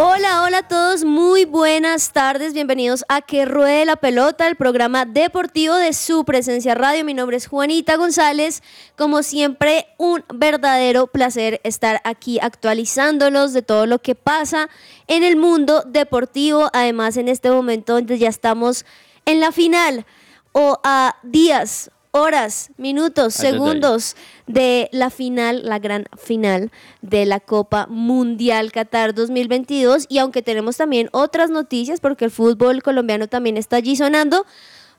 Hola, hola a todos, muy buenas tardes, bienvenidos a Que Ruede la Pelota, el programa deportivo de su presencia radio. Mi nombre es Juanita González, como siempre un verdadero placer estar aquí actualizándolos de todo lo que pasa en el mundo deportivo, además en este momento donde ya estamos en la final. O a días, horas, minutos, segundos de la final, la gran final de la Copa Mundial Qatar 2022. Y aunque tenemos también otras noticias, porque el fútbol colombiano también está allí sonando,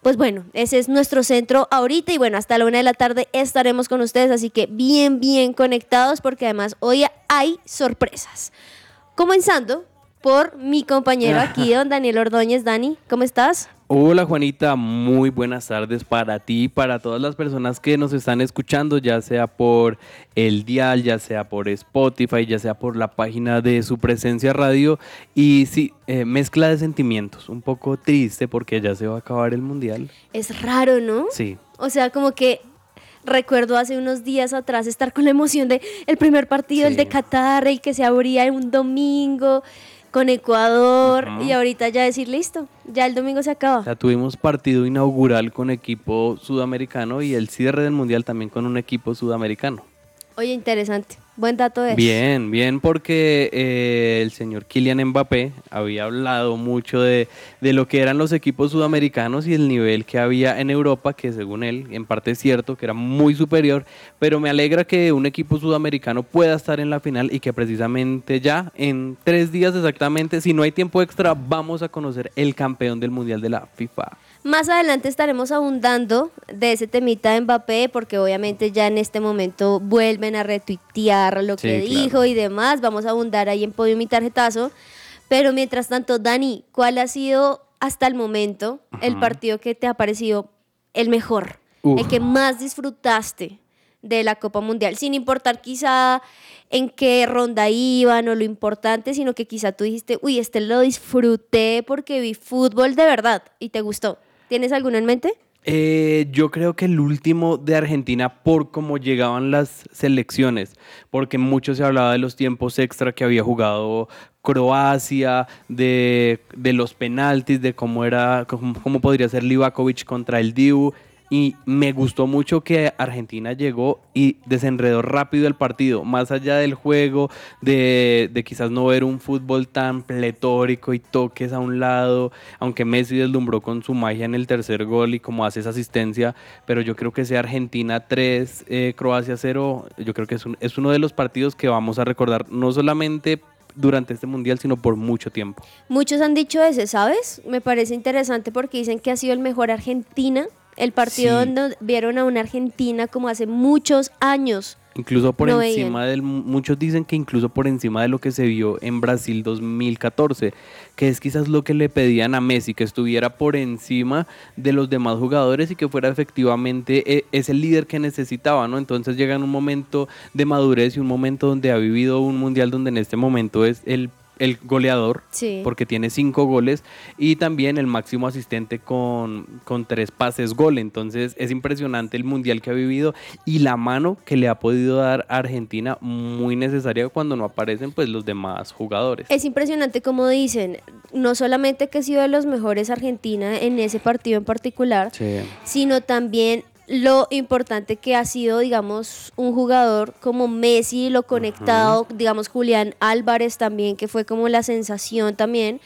pues bueno, ese es nuestro centro ahorita. Y bueno, hasta la una de la tarde estaremos con ustedes, así que bien, bien conectados, porque además hoy hay sorpresas. Comenzando por mi compañero aquí, don Daniel Ordóñez. Dani, ¿cómo estás? Hola Juanita, muy buenas tardes para ti y para todas las personas que nos están escuchando, ya sea por el dial, ya sea por Spotify, ya sea por la página de su presencia radio. Y sí, eh, mezcla de sentimientos, un poco triste porque ya se va a acabar el mundial. Es raro, ¿no? Sí, O sea, como que recuerdo hace unos días atrás estar con la emoción de el primer partido, el de Qatar, el que se abría en un domingo con Ecuador y ahorita ya decir listo, ya el domingo se acaba. ya tuvimos partido inaugural con equipo sudamericano y el cierre del mundial también con un equipo sudamericano. Oye, interesante. Buen dato es. Bien, bien, porque eh, el señor Kylian Mbappé había hablado mucho de, de lo que eran los equipos sudamericanos y el nivel que había en Europa, que según él, en parte es cierto, que era muy superior, pero me alegra que un equipo sudamericano pueda estar en la final y que precisamente ya, en tres días exactamente, si no hay tiempo extra, vamos a conocer el campeón del Mundial de la FIFA. Más adelante estaremos abundando de ese temita de Mbappé, porque obviamente ya en este momento vuelven a retuitear lo Sí, que claro. dijo y demás. Vamos a abundar ahí en Podio Mi Tarjetazo. Pero mientras tanto, Dani, ¿cuál ha sido hasta el momento el partido que te ha parecido el mejor? Uf. El que más disfrutaste de la Copa Mundial, sin importar quizá en qué ronda iban o lo importante, sino que quizá tú dijiste, uy, este lo disfruté porque vi fútbol de verdad y te gustó. ¿Tienes alguno en mente? Eh, yo creo que el último de Argentina por cómo llegaban las selecciones, porque mucho se hablaba de los tiempos extra que había jugado Croacia, de, de los penaltis, de cómo era, cómo, cómo podría ser Livakovic contra el Dibu. Y me gustó mucho que Argentina llegó y desenredó rápido el partido, más allá del juego, de, quizás no ver un fútbol tan pletórico y toques a un lado, aunque Messi deslumbró con su magia en el tercer gol y como hace esa asistencia, pero yo creo que sea Argentina 3, eh, Croacia 0, yo creo que es, un- es uno de los partidos que vamos a recordar no solamente durante este mundial, sino por mucho tiempo. Muchos han dicho ese, ¿sabes? Me parece interesante porque dicen que ha sido el mejor Argentina, el partido Sí. donde vieron a una Argentina como hace muchos años. Incluso por No encima del, muchos dicen que incluso por encima de lo que se vio en Brasil 2014, que es quizás lo que le pedían a Messi, que estuviera por encima de los demás jugadores y que fuera efectivamente eh, ese líder que necesitaba, ¿no? Entonces llega en un momento de madurez y un momento donde ha vivido un mundial donde en este momento es el el goleador, Sí. porque tiene cinco goles, y también el máximo asistente con, con tres pases gol. Entonces es impresionante el mundial que ha vivido y la mano que le ha podido dar a Argentina, muy necesaria cuando no aparecen pues los demás jugadores. Es impresionante como dicen, no solamente que ha sido de los mejores Argentina en ese partido en particular, Sí. sino también lo importante que ha sido, digamos, un jugador como Messi, lo conectado, digamos, Julián Álvarez también, que fue como la sensación también.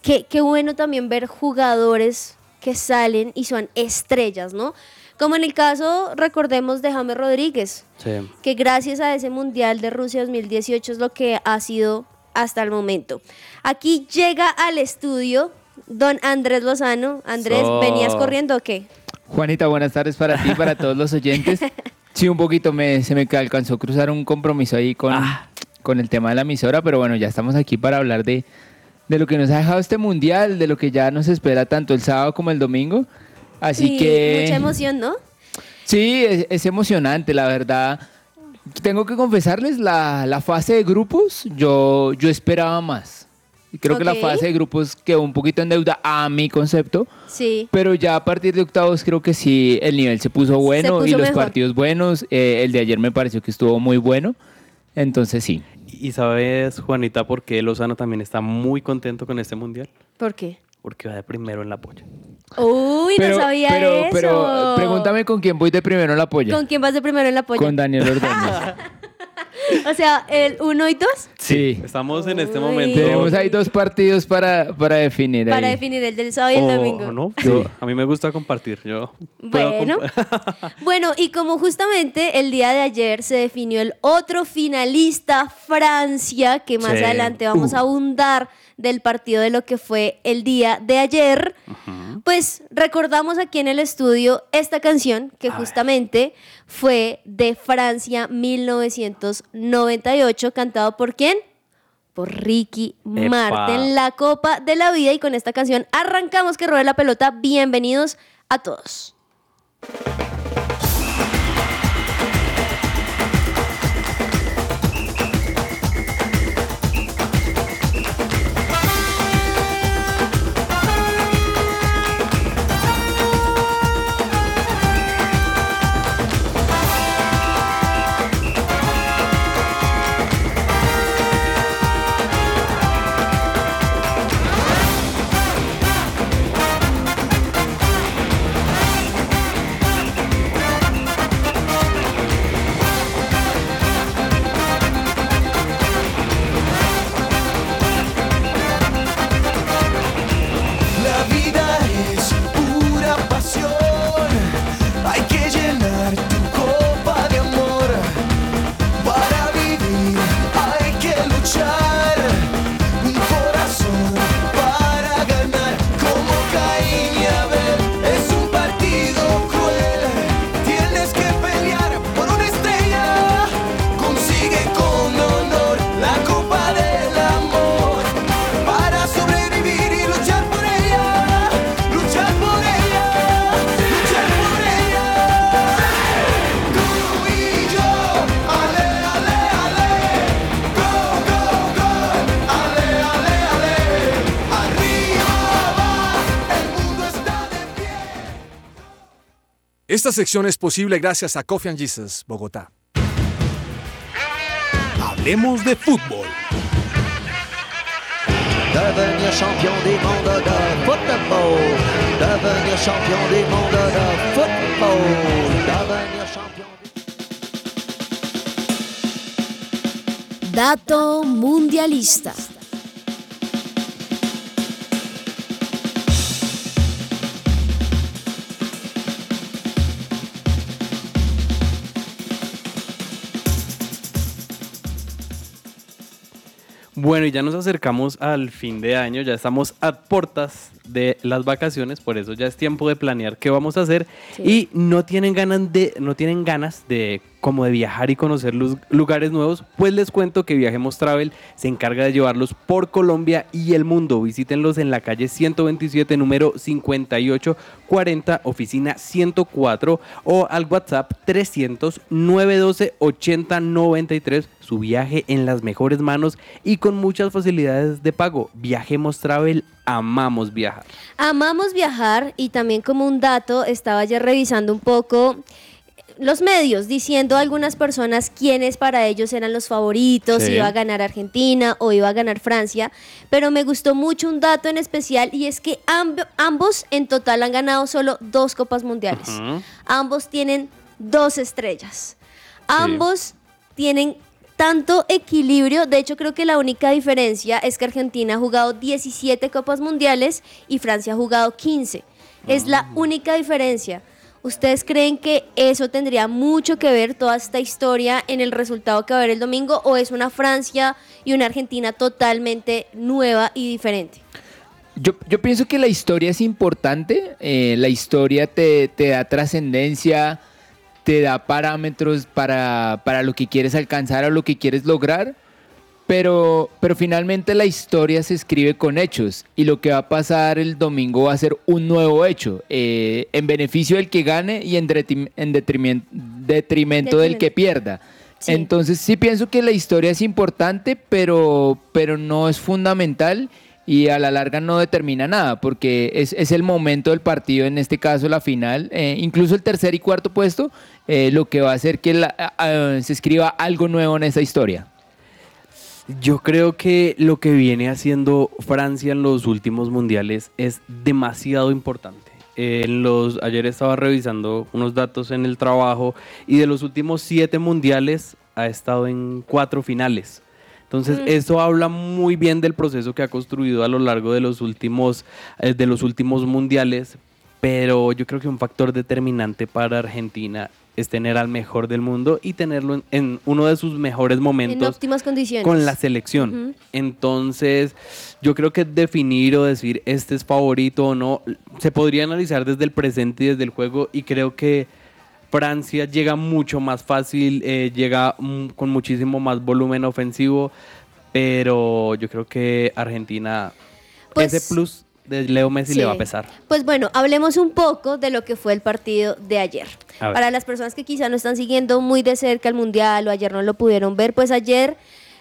Qué, qué bueno también ver jugadores que salen y son estrellas, ¿no? Como en el caso, recordemos, de James Rodríguez, Sí. que gracias a ese Mundial de Rusia 2018 es lo que ha sido hasta el momento. Aquí llega al estudio don Andrés Lozano. Andrés, So. ¿venías corriendo o qué? Juanita, buenas tardes para ti y para todos los oyentes. Sí, un poquito me, se me alcanzó a cruzar un compromiso ahí con, Ah. con el tema de la emisora, pero bueno, ya estamos aquí para hablar de, de lo que nos ha dejado este mundial, de lo que ya nos espera tanto el sábado como el domingo. Así Sí, que... Mucha emoción, ¿no? Sí, es, es emocionante, la verdad. Tengo que confesarles, la, la fase de grupos, yo, yo esperaba más. Y Creo que la fase de grupos quedó un poquito en deuda a mi concepto, Sí. pero ya a partir de octavos creo que sí, el nivel se puso bueno puso y los mejor. partidos buenos. Eh, el de ayer me pareció que estuvo muy bueno. Entonces sí. Y sabes, Juanita, por qué Lozano también está muy contento con este mundial. ¿Por qué? Porque va de primero en la polla. Uy, no sabía pero, eso. pero pregúntame con quién voy de primero en la polla. ¿Con quién vas de primero en la polla? Con Daniel Ordóñez. O sea, el uno y dos sí. Estamos en este Uy. momento. Tenemos ahí dos partidos para, para definir. para ahí. definir el del sábado y el o- domingo. no. Yo- a mí me gusta compartir. Yo Bueno, comp- bueno, y como justamente el día de ayer se definió el otro finalista, Francia, que más Sí. adelante vamos Uh. a abundar del partido de lo que fue el día de ayer, pues recordamos aquí en el estudio esta canción que justamente fue de Francia 1998, cantado por quién? Por Ricky Epa. Martin, la Copa de la Vida. Y con esta canción arrancamos que ruede la pelota. Bienvenidos a todos. Esta sección es posible gracias a Coffee and Jesus, Bogotá. Hablemos de fútbol. Devenir champion du monde de football. Devenir champion du monde de football. Devenir champion. Dato mundialista. Bueno, y ya nos acercamos al fin de año, ya estamos a puertas de las vacaciones, por eso ya es tiempo de planear qué vamos a hacer y no tienen ganas de no tienen ganas de como de viajar y conocer los lugares nuevos, pues les cuento que Viajemos Travel se encarga de llevarlos por Colombia y el mundo. Visítenlos en la calle 127 número 5840, oficina 104 o al WhatsApp 300 912 8093. Su viaje en las mejores manos y con muchas facilidades de pago. Viajemos Travel, amamos viajar. Amamos viajar y también como un dato, estaba ya revisando un poco los medios, diciendo a algunas personas quiénes para ellos eran los favoritos, Sí. si iba a ganar Argentina o iba a ganar Francia, pero me gustó mucho un dato en especial y es que amb- ambos en total han ganado solo dos Copas Mundiales. Ambos tienen dos estrellas. Ambos tienen tanto equilibrio. De hecho, creo que la única diferencia es que Argentina ha jugado 17 Copas Mundiales y Francia ha jugado 15. Es la única diferencia. ¿Ustedes creen que eso tendría mucho que ver, toda esta historia, en el resultado que va a haber el domingo? ¿O es una Francia y una Argentina totalmente nueva y diferente? Yo, yo pienso que la historia es importante, eh, la historia te, te da trascendencia, te da parámetros para, para lo que quieres alcanzar o lo que quieres lograr, Pero, pero finalmente la historia se escribe con hechos y lo que va a pasar el domingo va a ser un nuevo hecho, eh, en beneficio del que gane y en, detrim- en detrimen- detrimento del que pierda. Sí. Entonces sí pienso que la historia es importante, pero, pero no es fundamental y a la larga no determina nada, porque es, es el momento del partido, en este caso la final, eh, incluso el tercer y cuarto puesto, eh, lo que va a hacer que la- se escriba algo nuevo en esa historia. Yo creo que lo que viene haciendo Francia en los últimos mundiales es demasiado importante. En los, ayer estaba revisando unos datos en el trabajo y de los últimos siete mundiales ha estado en cuatro finales. Entonces, eso habla muy bien del proceso que ha construido a lo largo de los últimos, eh, de los últimos mundiales, pero yo creo que un factor determinante para Argentina es tener al mejor del mundo y tenerlo en, en uno de sus mejores En momentos óptimas condiciones. con la selección. Entonces, yo creo que definir o decir este es favorito o no, se podría analizar desde el presente y desde el juego y creo que Francia llega mucho más fácil, eh, llega con muchísimo más volumen ofensivo, pero yo creo que Argentina, Pues, ese plus de Leo Messi le va a pesar. Pues bueno, hablemos un poco de lo que fue el partido de ayer. Para las personas que quizá no están siguiendo muy de cerca el Mundial o ayer no lo pudieron ver, pues ayer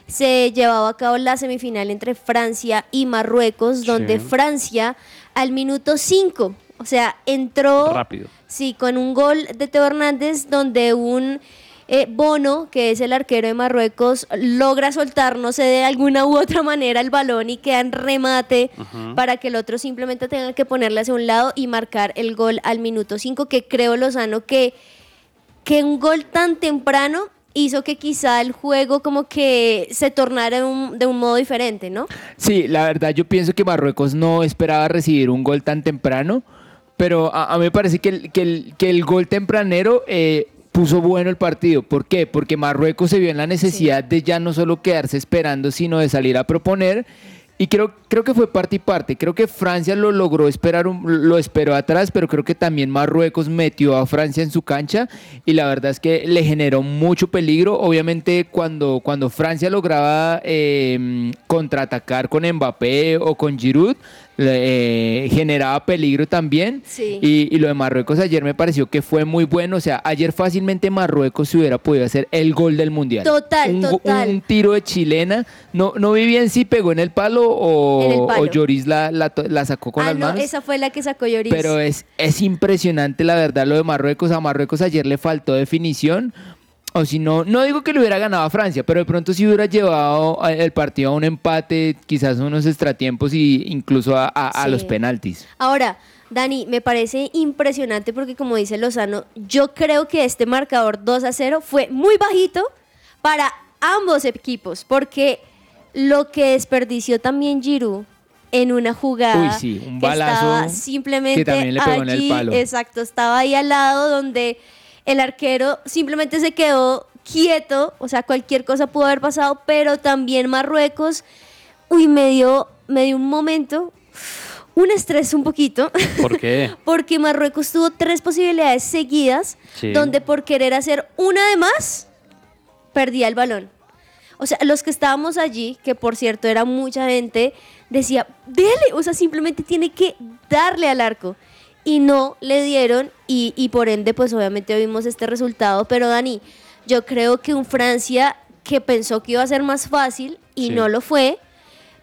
se llevaba a cabo la semifinal entre Francia y Marruecos, donde Sí. Francia al minuto 5, o sea, entró Rápido. Sí, con un gol de Teo Hernández donde un eh, Bono, que es el arquero de Marruecos, logra soltar, no sé, de alguna u otra manera el balón y queda en remate para que el otro simplemente tenga que ponerle hacia un lado y marcar el gol al minuto 5, que creo, Lozano, que, que un gol tan temprano hizo que quizá el juego como que se tornara de un, de un modo diferente, ¿no? Sí, la verdad yo pienso que Marruecos no esperaba recibir un gol tan temprano, pero a, a mí me parece que el, que el, que el gol tempranero eh, puso bueno el partido. ¿Por qué? Porque Marruecos se vio en la necesidad de ya no solo quedarse esperando, sino de salir a proponer. Y creo, creo que fue parte y parte. Creo que Francia lo logró esperar, lo esperó atrás, pero creo que también Marruecos metió a Francia en su cancha y la verdad es que le generó mucho peligro. Obviamente cuando, cuando Francia lograba eh, contraatacar con Mbappé o con Giroud, eh, generaba peligro también. Sí. Y, y lo de Marruecos ayer me pareció que fue muy bueno. O sea, ayer fácilmente Marruecos se hubiera podido hacer el gol del Mundial. Total, un, total. Un tiro de chilena. No, no vi bien si pegó en el palo o, el palo. o Lloris la, la, la sacó con ah, las no, manos. esa fue la que sacó Lloris. Pero es, es impresionante la verdad lo de Marruecos. A Marruecos ayer le faltó definición. O si no, no digo que le hubiera ganado a Francia, pero de pronto si hubiera llevado el partido a un empate, quizás unos extratiempos y incluso a, a- a Sí. los penaltis. Ahora, Dani, me parece impresionante porque como dice Lozano, yo creo que este marcador 2 a 0 fue muy bajito para ambos equipos, porque lo que desperdició también Giroud en una jugada Uy, sí, un que balazo estaba simplemente que también le pegó en el allí, palo. exacto, estaba ahí al lado donde el arquero simplemente se quedó quieto, o sea, cualquier cosa pudo haber pasado, pero también Marruecos, uy, me dio, me dio un momento, un estrés un poquito, ¿Por qué? porque Marruecos tuvo tres posibilidades seguidas, Sí. donde por querer hacer una de más, perdía el balón. O sea, los que estábamos allí, que por cierto era mucha gente, decía, dele, o sea, simplemente tiene que darle al arco. Y no le dieron y, y por ende, pues obviamente vimos este resultado. Pero Dani, yo creo que un Francia que pensó que iba a ser más fácil y Sí. no lo fue,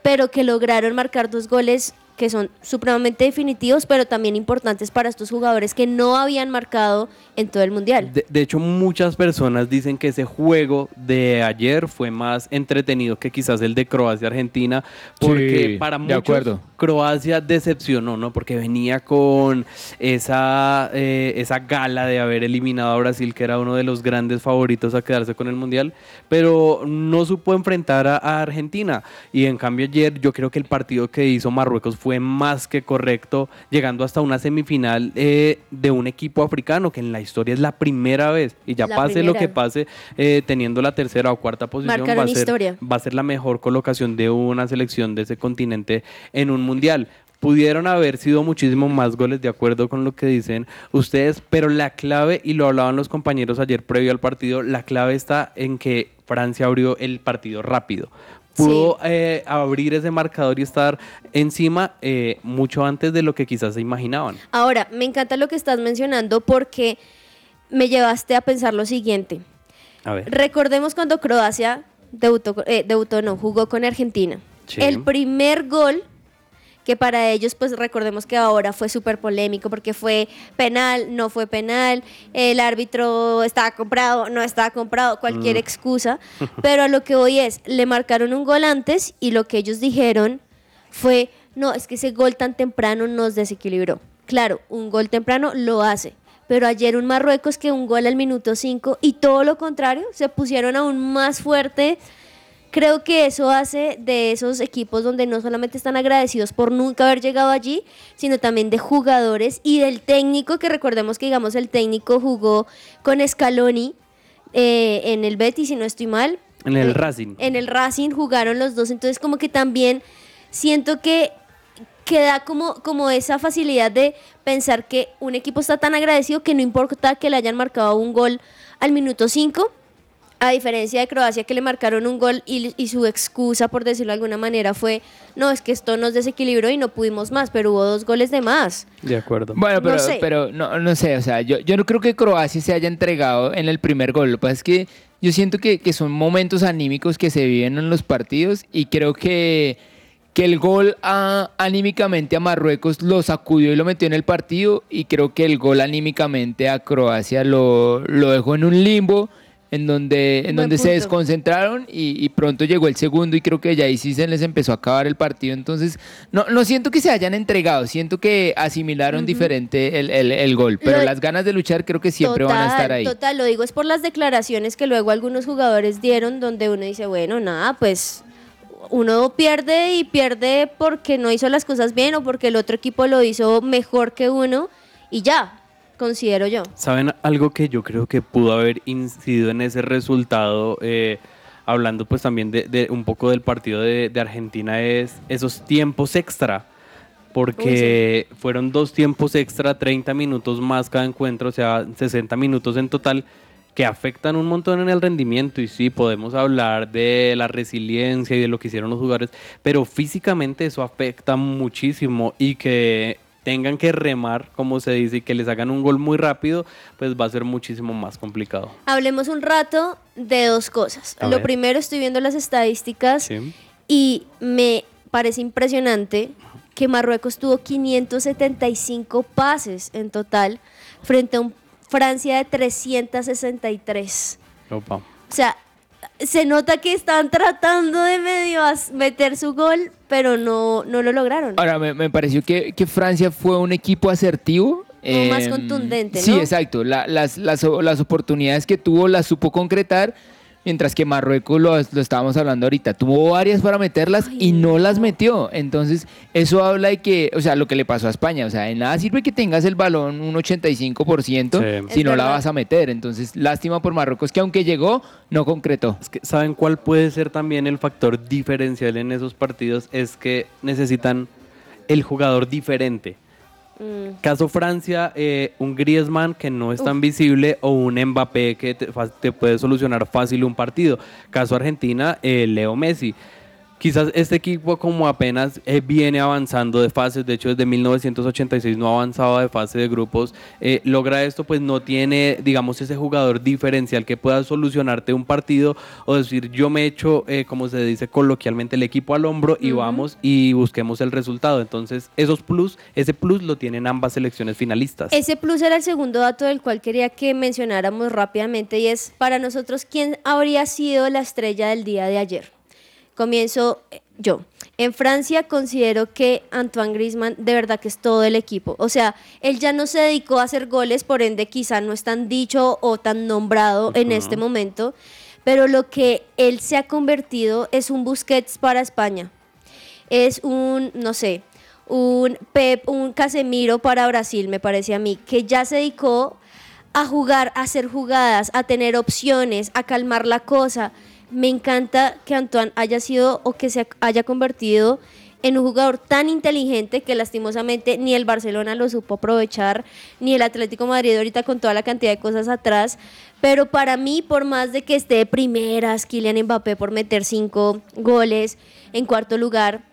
pero que lograron marcar dos goles que son supremamente definitivos, pero también importantes para estos jugadores que no habían marcado en todo el Mundial. De, de hecho, muchas personas dicen que ese juego de ayer fue más entretenido que quizás el de Croacia-Argentina, porque Sí, para de muchos acuerdo. Croacia decepcionó, ¿no? Porque venía con esa, eh, esa gala de haber eliminado a Brasil, que era uno de los grandes favoritos a quedarse con el Mundial, pero no supo enfrentar a, a Argentina. Y en cambio ayer yo creo que el partido que hizo Marruecos fue más que correcto, llegando hasta una semifinal eh, de un equipo africano, que en la historia es la primera vez, y ya La pase lo que pase, eh, teniendo la tercera o cuarta posición, va a, ser, va a ser la mejor colocación de una selección de ese continente en un mundial. Pudieron haber sido muchísimo más goles, de acuerdo con lo que dicen ustedes, pero la clave, y lo hablaban los compañeros ayer previo al partido, la clave está en que Francia abrió el partido rápido, pudo eh, abrir ese marcador y estar encima eh, mucho antes de lo que quizás se imaginaban. Ahora, me encanta lo que estás mencionando porque me llevaste a pensar lo siguiente. A ver. Recordemos cuando Croacia debutó, eh, debutó no, jugó con Argentina. Sí. El primer gol, que para ellos, pues recordemos que ahora fue súper polémico porque fue penal, no fue penal, el árbitro estaba comprado, no estaba comprado, cualquier Mm. excusa. Pero a lo que hoy es, le marcaron un gol antes y lo que ellos dijeron fue, no, es que ese gol tan temprano nos desequilibró. Claro, un gol temprano lo hace. Pero ayer un Marruecos que un gol al minuto 5 y todo lo contrario, se pusieron aún más fuerte. Creo que eso hace de esos equipos donde no solamente están agradecidos por nunca haber llegado allí, sino también de jugadores y del técnico, que recordemos que digamos el técnico jugó con Scaloni eh, en el Betis, si no estoy mal. En el Eh, Racing. En el Racing jugaron los dos, entonces como que también siento que que da como, como esa facilidad de pensar que un equipo está tan agradecido que no importa que le hayan marcado un gol al minuto 5, a diferencia de Croacia que le marcaron un gol y, y su excusa, por decirlo de alguna manera, fue, no, es que esto nos desequilibró y no pudimos más, pero hubo dos goles de más. De acuerdo. Bueno, No pero, sé. pero no, no sé, o sea, yo, yo no creo que Croacia se haya entregado en el primer gol. Lo que pasa es que yo siento que, que son momentos anímicos que se viven en los partidos y creo que, que el gol a- anímicamente a Marruecos lo sacudió y lo metió en el partido y creo que el gol anímicamente a Croacia lo, lo dejó en un limbo en donde, en donde se desconcentraron y, y pronto llegó el segundo y creo que ya ahí sí se les empezó a acabar el partido. Entonces, no, no siento que se hayan entregado, siento que asimilaron diferente el, el- el gol, pero Lo- las ganas de luchar creo que siempre van a estar ahí. Total, lo digo es por las declaraciones que luego algunos jugadores dieron donde uno dice, bueno, nada, pues uno pierde y pierde porque no hizo las cosas bien o porque el otro equipo lo hizo mejor que uno y ya, considero yo. ¿Saben algo que yo creo que pudo haber incidido en ese resultado? eh, hablando pues también de, de un poco del partido de, de Argentina, es esos tiempos extra. Porque fueron dos tiempos extra, 30 minutos más cada encuentro, o sea, 60 minutos en total, que afectan un montón en el rendimiento. Y sí, podemos hablar de la resiliencia y de lo que hicieron los jugadores, pero físicamente eso afecta muchísimo y que tengan que remar, como se dice, y que les hagan un gol muy rápido, pues va a ser muchísimo más complicado. Hablemos un rato de dos cosas. A Lo ver. primero, estoy viendo las estadísticas Sí. y me parece impresionante que Marruecos tuvo 575 pases en total frente a un Francia de 363. Opa. O sea, se nota que están tratando de medio meter su gol, pero no, no lo lograron. Ahora, me, me pareció que, que Francia fue un equipo asertivo. Como más em, contundente, Sí, ¿no? exacto. La- las, las, las oportunidades que tuvo las supo concretar, mientras que Marruecos, lo, lo estábamos hablando ahorita, tuvo varias para meterlas y no, las metió. Entonces, eso habla de que, o sea, lo que le pasó a España, o sea, de nada sirve que tengas el balón un 85% Sí. si Es no la vas a meter. Entonces, lástima por Marruecos, que aunque llegó, no concretó. Es que, ¿saben cuál puede ser también el factor diferencial en esos partidos? Es que necesitan el jugador diferente. Mm. Caso Francia, eh, un Griezmann que no es tan visible o un Mbappé que te, puede solucionar fácil un partido. Caso Argentina, eh, Leo Messi. Quizás este equipo como apenas eh, viene avanzando de fases, de hecho desde 1986 no avanzaba de fase de grupos, eh, logra esto pues no tiene digamos ese jugador diferencial que pueda solucionarte un partido o decir yo me echo eh, como se dice coloquialmente el equipo al hombro y vamos y busquemos el resultado. Entonces esos plus, ese plus lo tienen ambas selecciones finalistas. Ese plus era el segundo dato del cual quería que mencionáramos rápidamente y es para nosotros quién habría sido la estrella del día de ayer. Comienzo eh, yo. En Francia considero que Antoine Griezmann de verdad que es todo el equipo. O sea, él ya no se dedicó a hacer goles, por ende quizá no es tan dicho o tan nombrado en este momento, pero lo que él se ha convertido es un Busquets para España. Es un, no sé, un Pep, un Casemiro para Brasil, me parece a mí, que ya se dedicó a jugar, a hacer jugadas, a tener opciones, a calmar la cosa. Me encanta que Antoine haya sido o que se haya convertido en un jugador tan inteligente que lastimosamente ni el Barcelona lo supo aprovechar, ni el Atlético Madrid ahorita con toda la cantidad de cosas atrás. Pero para mí, por más de que esté de primeras, Kylian Mbappé por meter cinco goles, en cuarto lugar,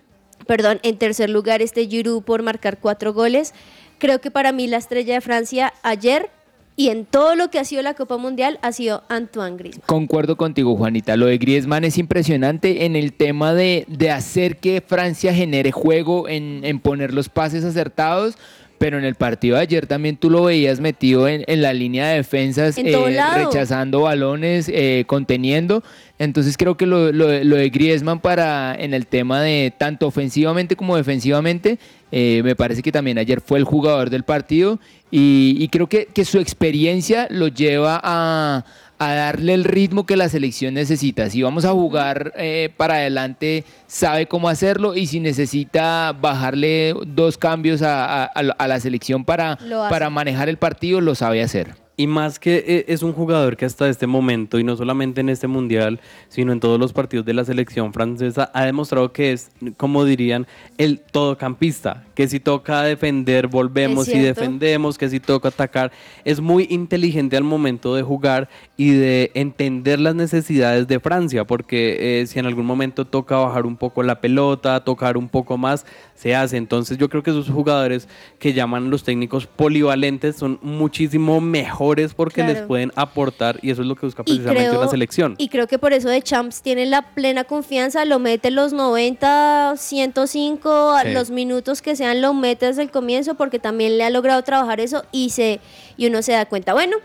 perdón, en tercer lugar este Giroud por marcar cuatro goles, creo que para mí la estrella de Francia ayer y en todo lo que ha sido la Copa Mundial ha sido Antoine Griezmann. Concuerdo contigo, Juanita. Lo de Griezmann es impresionante en el tema de, de hacer que Francia genere juego, en, en poner los pases acertados. Pero en el partido de ayer también tú lo veías metido en, en la línea de defensas, lado. rechazando balones, eh, conteniendo. Entonces creo que lo, lo de- lo de Griezmann para en el tema de tanto ofensivamente como defensivamente, eh, me parece que también ayer fue el jugador del partido y, y creo que, que su experiencia lo lleva a, a darle el ritmo que la selección necesita. Si vamos a jugar eh, para adelante, sabe cómo hacerlo y si necesita bajarle dos cambios a, a- a la- selección para, para manejar el partido, lo sabe hacer. Y más que eh, es un jugador que hasta este momento, y no solamente en este mundial, sino en todos los partidos de la selección francesa, ha demostrado que es, como dirían, el todocampista. Que si toca defender, volvemos y defendemos, que si toca atacar. Es muy inteligente al momento de jugar y de entender las necesidades de Francia, porque eh, si en algún momento toca bajar un poco la pelota, tocar un poco más, se hace. Entonces yo creo que esos jugadores que llaman los técnicos polivalentes son muchísimo mejores porque les pueden aportar y eso es lo que busca precisamente creo, la selección. y creo que por eso de Champs tiene la plena confianza, lo mete los 90, 105, a Sí. los minutos que sean, lo mete desde el comienzo porque también le ha logrado trabajar eso y, se, y uno se da cuenta. Bueno,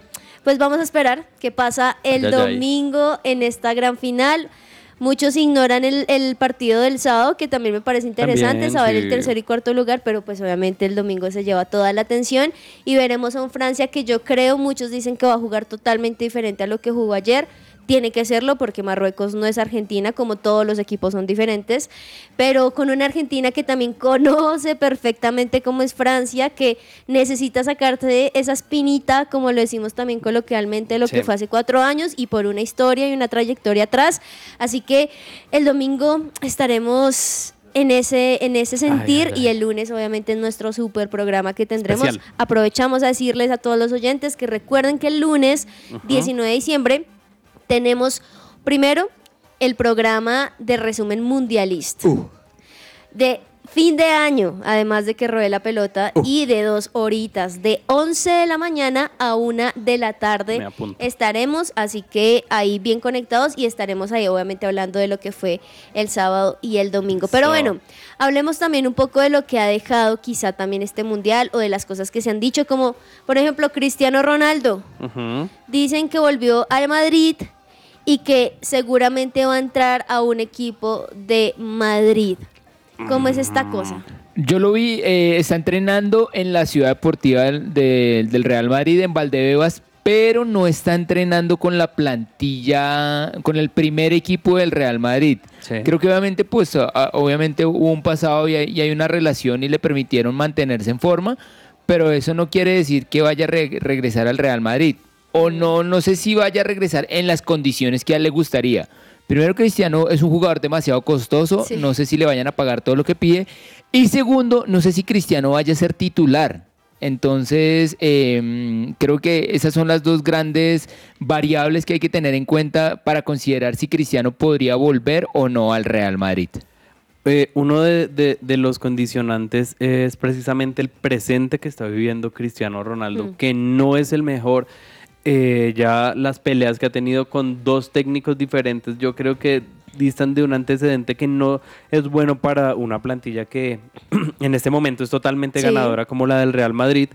pues vamos a esperar qué pasa el Ay, ay, ay. domingo en esta gran final. Muchos ignoran el, el partido del sábado, que también me parece interesante También, saber el tercer y cuarto lugar, pero pues obviamente el domingo se lleva toda la atención y veremos a un Francia que yo creo, muchos dicen que va a jugar totalmente diferente a lo que jugó ayer. Tiene que serlo porque Marruecos no es Argentina, como todos los equipos son diferentes, pero con una Argentina que también conoce perfectamente cómo es Francia, que necesita sacarte de esa espinita, como lo decimos también coloquialmente, lo Sí. que fue hace cuatro años y por una historia y una trayectoria atrás. Así que el domingo estaremos en ese, en ese sentir ay, y el lunes obviamente en nuestro super programa que tendremos. Especial. Aprovechamos a decirles a todos los oyentes que recuerden que el lunes 19 de diciembre tenemos primero el programa de resumen mundialista de fin de año, además de que robe la pelota, y de dos horitas, de 11 de la mañana a 1 de la tarde estaremos, así que ahí bien conectados y estaremos ahí obviamente hablando de lo que fue el sábado y el domingo. Pero So. bueno, hablemos también un poco de lo que ha dejado quizá también este mundial o de las cosas que se han dicho, como por ejemplo Cristiano Ronaldo. Dicen que volvió al Madrid y que seguramente va a entrar a un equipo de Madrid. ¿Cómo es esta cosa? Yo lo vi, eh, está entrenando en la ciudad deportiva del, Real Madrid, en Valdebebas, pero no está entrenando con la plantilla, con el primer equipo del Real Madrid. Sí. Creo que obviamente, pues, obviamente hubo un pasado y hay, y hay una relación y le permitieron mantenerse en forma, pero eso no quiere decir que vaya a re- regresar al Real Madrid. O no, no sé si vaya a regresar en las condiciones que a él le gustaría. Primero, Cristiano es un jugador demasiado costoso, Sí. no sé si le vayan a pagar todo lo que pide. Y segundo, no sé si Cristiano vaya a ser titular. Entonces, eh, creo que esas son las dos grandes variables que hay que tener en cuenta para considerar si Cristiano podría volver o no al Real Madrid. Eh, uno de, de- de los condicionantes es precisamente el presente que está viviendo Cristiano Ronaldo, Mm. que no es el mejor. Eh, ya las peleas que ha tenido con dos técnicos diferentes, yo creo que distan de un antecedente que no es bueno para una plantilla que en este momento es totalmente Sí. ganadora como la del Real Madrid.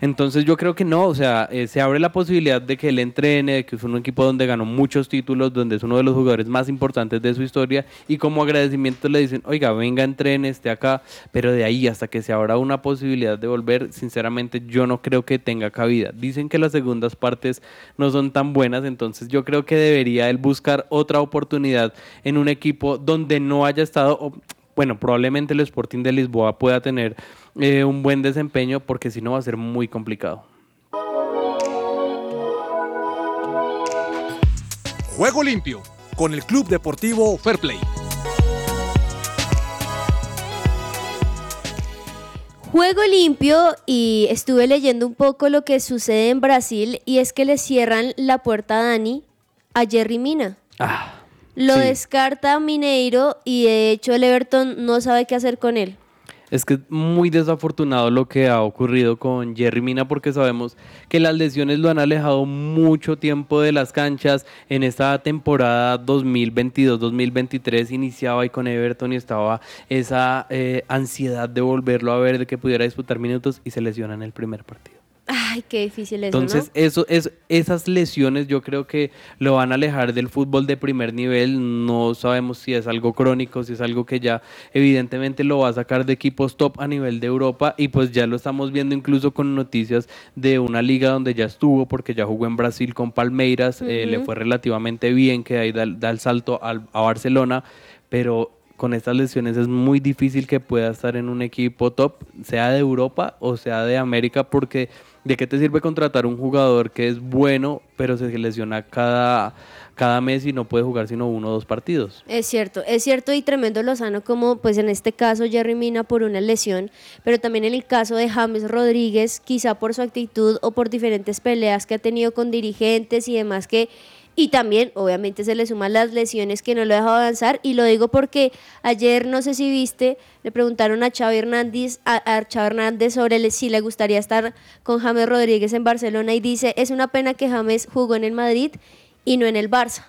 Entonces yo creo que no, o sea, eh, se abre la posibilidad de que él entrene, de que es un equipo donde ganó muchos títulos, donde es uno de los jugadores más importantes de su historia y como agradecimiento le dicen, oiga, venga, entrene, esté acá, pero de ahí hasta que se abra una posibilidad de volver, sinceramente yo no creo que tenga cabida. Dicen que las segundas partes no son tan buenas, entonces yo creo que debería él buscar otra oportunidad en un equipo donde no haya estado... bueno, probablemente el Sporting de Lisboa pueda tener eh, un buen desempeño porque si no va a ser muy complicado. Juego limpio con el Club Deportivo Fair Play. Juego limpio y estuve leyendo un poco lo que sucede en Brasil y es que le cierran la puerta a Dani a Jerry Mina. Ah, Lo sí. descarta Mineiro y de hecho el Everton no sabe qué hacer con él. Es que es muy desafortunado lo que ha ocurrido con Jerry Mina porque sabemos que las lesiones lo han alejado mucho tiempo de las canchas. En esta temporada 2022-2023 iniciaba ahí con Everton y estaba esa eh, ansiedad de volverlo a ver, de que pudiera disputar minutos y se lesiona en el primer partido. Ay, qué difícil eso, Entonces, ¿no? eso, es, esas lesiones yo creo que lo van a alejar del fútbol de primer nivel. No sabemos si es algo crónico, si es algo que ya evidentemente lo va a sacar de equipos top a nivel de Europa. Y pues ya lo estamos viendo incluso con noticias de una liga donde ya estuvo, porque ya jugó en Brasil con Palmeiras, eh, le fue relativamente bien, que ahí da, da el salto al- a Barcelona. Pero con estas lesiones es muy difícil que pueda estar en un equipo top, sea de Europa o sea de América, porque ¿de qué te sirve contratar un jugador que es bueno, pero se lesiona cada, cada mes y no puede jugar sino uno o dos partidos? Es cierto, es cierto y tremendo Lozano como pues en este caso Jerry Mina por una lesión, pero también en el caso de James Rodríguez, quizá por su actitud o por diferentes peleas que ha tenido con dirigentes y demás que y también obviamente se le suman las lesiones que no lo dejado avanzar. Y lo digo porque ayer no sé si viste, le preguntaron a Xavi Hernández a, a Xavi Hernández sobre si le gustaría estar con James Rodríguez en Barcelona. Y dice, "Es una pena que James jugó en el Madrid y no en el Barça."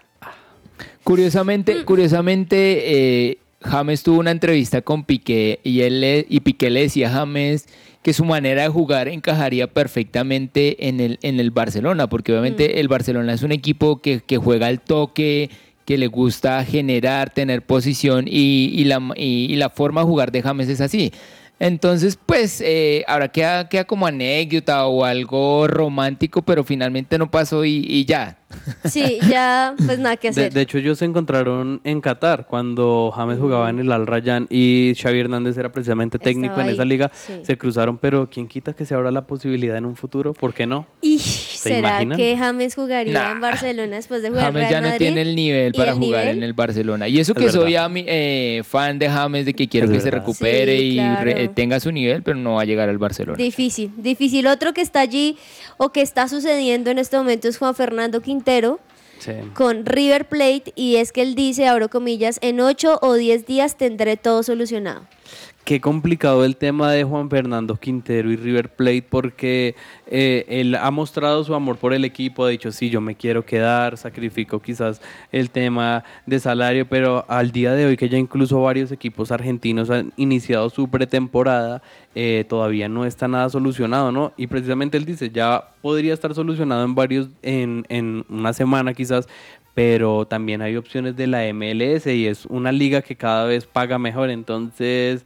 Curiosamente, curiosamente, eh, James tuvo una entrevista con Piqué y él le- y Piqué le decía a James que su manera de jugar encajaría perfectamente en el, en el Barcelona, porque obviamente el Barcelona es un equipo que, que juega al toque, que le gusta generar, tener posición y, y la, y- y la forma de jugar de James es así. Entonces, pues, eh, ahora queda, queda como anécdota o algo romántico, pero finalmente no pasó y ya. Sí, ya pues nada que De, hacer. de hecho, ellos se encontraron en Qatar cuando James jugaba en el Al Rayyan y Xavi Hernández era precisamente técnico Estaba en esa liga. sí. Se cruzaron, pero ¿quién quita que se abra la posibilidad en un futuro? ¿Por qué no? Y ¿será imaginan? que James jugaría Nah. en Barcelona después de jugar James Real ya no Madrid? tiene el nivel ¿Y para el jugar nivel? en el Barcelona. Y eso Es que soy a mi- eh, fan de James, de que quiero Es que se recupere Sí, y claro. re- eh, tenga su nivel, pero no va a llegar al Barcelona. Difícil, difícil. Otro que está allí o que está sucediendo en este momento es Juan Fernando Quintero Sí. con River Plate y es que él dice, abro comillas, en 8 o 10 días tendré todo solucionado. Qué complicado el tema de Juan Fernando Quintero y River Plate porque eh, él ha mostrado su amor por el equipo, ha dicho, sí, yo me quiero quedar, sacrifico quizás el tema de salario, pero al día de hoy que ya incluso varios equipos argentinos han iniciado su pretemporada, eh, todavía no está nada solucionado, ¿no? Y precisamente él dice, ya podría estar solucionado en varios, en, en una semana quizás, pero también hay opciones de la MLS y es una liga que cada vez paga mejor, entonces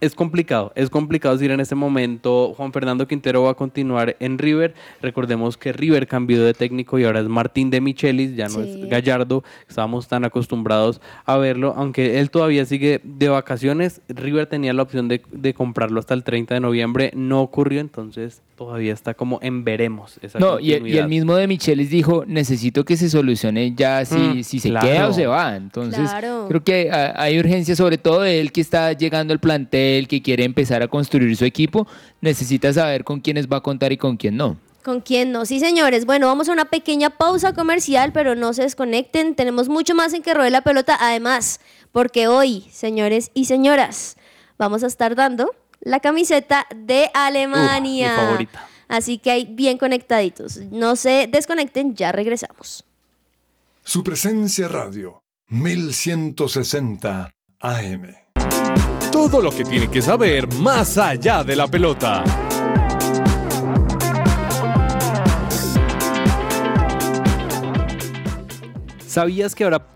es complicado, es complicado decir en este momento Juan Fernando Quintero va a continuar en River, recordemos que River cambió de técnico y ahora es Martín de Michelis, ya no Sí. es Gallardo, estábamos tan acostumbrados a verlo, aunque él todavía sigue de vacaciones, River tenía la opción de, de comprarlo hasta el 30 de noviembre, no ocurrió, entonces todavía está como en veremos esa No, y el, y el mismo de Michelis dijo, necesito que se solucione ya si, Mm, si se claro. queda o se va. Entonces, Claro. creo que ah, hay urgencia, sobre todo de él que está llegando al plantel, que quiere empezar a construir su equipo, necesita saber con quiénes va a contar y con quién no. ¿Con quién no? Sí, señores. Bueno, vamos a una pequeña pausa comercial, pero no se desconecten. Tenemos mucho más en que rodee la pelota. Además, porque hoy, señores y señoras, vamos a estar dando la camiseta de Alemania. mi favorita. Así que ahí bien conectaditos. No se desconecten, ya regresamos. Su presencia radio, 1160 AM. Todo lo que tiene que saber más allá de la pelota. ¿Sabías que ahora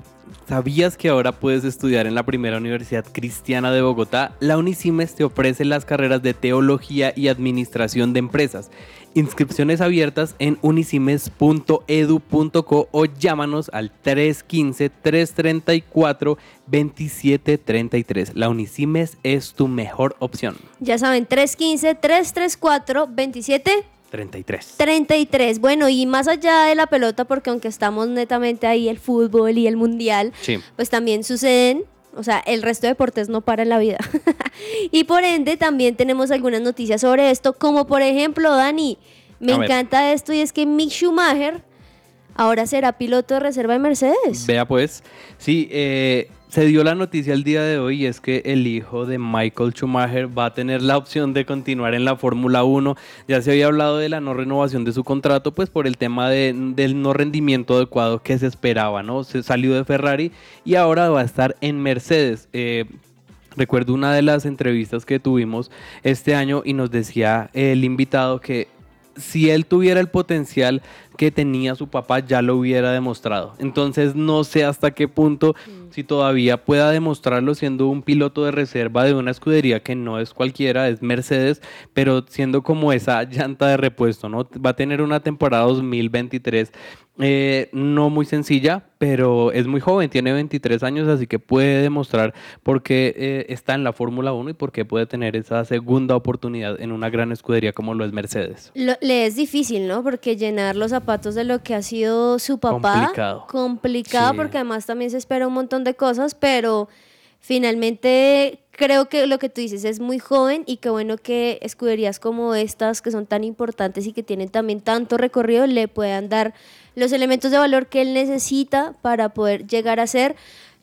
¿Sabías que ahora puedes estudiar en la primera universidad cristiana de Bogotá? La Unicimes te ofrece las carreras de Teología y Administración de Empresas. Inscripciones abiertas en unicimes.edu.co o llámanos al 315-334-2733. La Unicimes es tu mejor opción. Ya saben, 315-334-27. 33. 33. Bueno, y más allá de la pelota, porque aunque estamos netamente ahí el fútbol y el mundial, Sí. pues también suceden, o sea, el resto de deportes no para en la vida. Y por ende también tenemos algunas noticias sobre esto, como por ejemplo, Dani, me encanta esto y es que Mick Schumacher ahora será piloto de reserva de Mercedes. Vea pues, sí, eh, se dio la noticia el día de hoy y es que el hijo de Michael Schumacher va a tener la opción de continuar en la Fórmula 1. Ya se había hablado de la no renovación de su contrato, pues por el tema de- del no rendimiento adecuado que se esperaba, ¿no? Se salió de Ferrari y ahora va a estar en Mercedes. Eh, Recuerdo una de las entrevistas que tuvimos este año y nos decía el invitado que si él tuviera el potencial que tenía su papá, ya lo hubiera demostrado. Entonces no sé hasta qué punto, si todavía pueda demostrarlo siendo un piloto de reserva de una escudería que no es cualquiera, es Mercedes, pero siendo como esa llanta de repuesto, ¿no? Va a tener una temporada 2023 eh, no muy sencilla, pero es muy joven, tiene 23 años, así que puede demostrar por qué eh, está en la Fórmula 1 y por qué puede tener esa segunda oportunidad en una gran escudería como lo es Mercedes. Lo- le es difícil, ¿no? Porque llenar los zapatos de lo que ha sido su papá. Complicado. Complicado, Sí. porque además también se espera un montón de cosas, pero finalmente creo que lo que tú dices es muy joven y qué bueno que escuderías como estas, que son tan importantes y que tienen también tanto recorrido, le puedan dar los elementos de valor que él necesita para poder llegar a ser.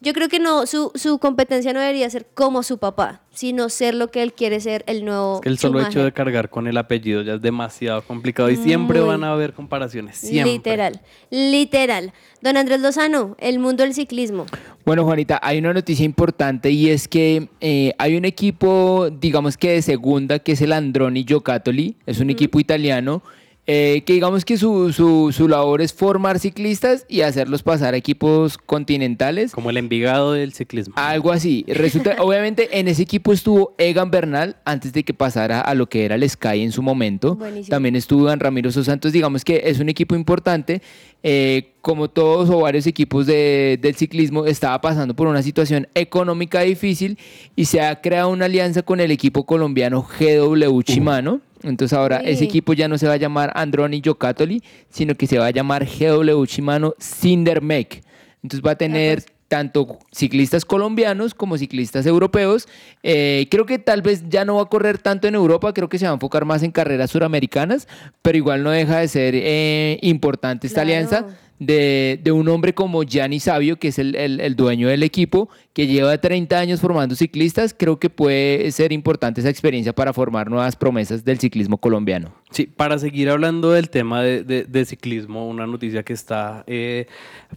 Yo creo que no, su, su competencia no debería ser como su papá, sino ser lo que él quiere ser, el nuevo Es que el solo hecho de cargar con el apellido ya es demasiado complicado y siempre van a haber comparaciones. Siempre. Literal, literal. Don Andrés Lozano, el mundo del ciclismo. Bueno, Juanita, hay una noticia importante y es que eh, hay un equipo, digamos que de segunda, que es el Androni Giocattoli, es un equipo italiano, eh, que digamos que su, su, su labor es formar ciclistas y hacerlos pasar a equipos continentales. Como el Envigado del ciclismo. Algo así. Resulta, obviamente, en ese equipo estuvo Egan Bernal antes de que pasara a lo que era el Sky en su momento. Buenísimo. También estuvo Dan Ramiro Sosa Santos. Digamos que es un equipo importante. Eh, como todos o varios equipos de- del ciclismo, estaba pasando por una situación económica difícil y se ha creado una alianza con el equipo colombiano GW Shimano. Entonces ahora Sí. ese equipo ya no se va a llamar Androni Giocattoli, sino que se va a llamar GW Shimano Sindermec. Entonces va a tener tanto ciclistas colombianos como ciclistas europeos. Eh, creo que tal vez ya no va a correr tanto en Europa, creo que se va a enfocar más en carreras suramericanas, pero igual no deja de ser eh, importante esta Claro. alianza de, de un hombre como Gianni Sabio, que es el, el- el dueño del equipo, que lleva 30 años formando ciclistas. Creo que puede ser importante esa experiencia para formar nuevas promesas del ciclismo colombiano. Sí, para seguir hablando del tema de, de- de ciclismo, una noticia que está eh,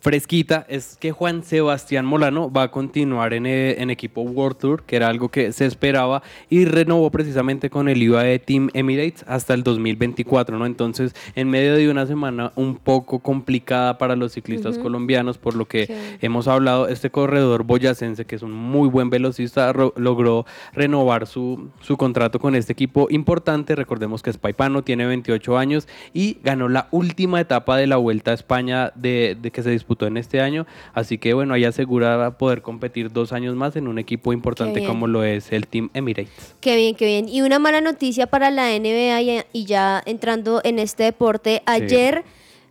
fresquita es que Juan Sebastián Molano va a continuar en, eh, en equipo World Tour, que era algo que se esperaba, y renovó precisamente con el UAE Team Emirates hasta el 2024, ¿no? Entonces, en medio de una semana un poco complicada para los ciclistas colombianos, por lo que Sí. hemos hablado, este corredor boyacense, que es un muy buen velocista, ro- logró renovar su, su contrato con este equipo importante. Recordemos que es paipano, tiene 28 años y ganó la última etapa de la Vuelta a España de, de que se disputó en este año. Así que bueno, ahí asegura poder competir dos años más en un equipo importante como lo es el Team Emirates. Qué bien, qué bien. Y una mala noticia para la NBA y, y ya entrando en este deporte. Ayer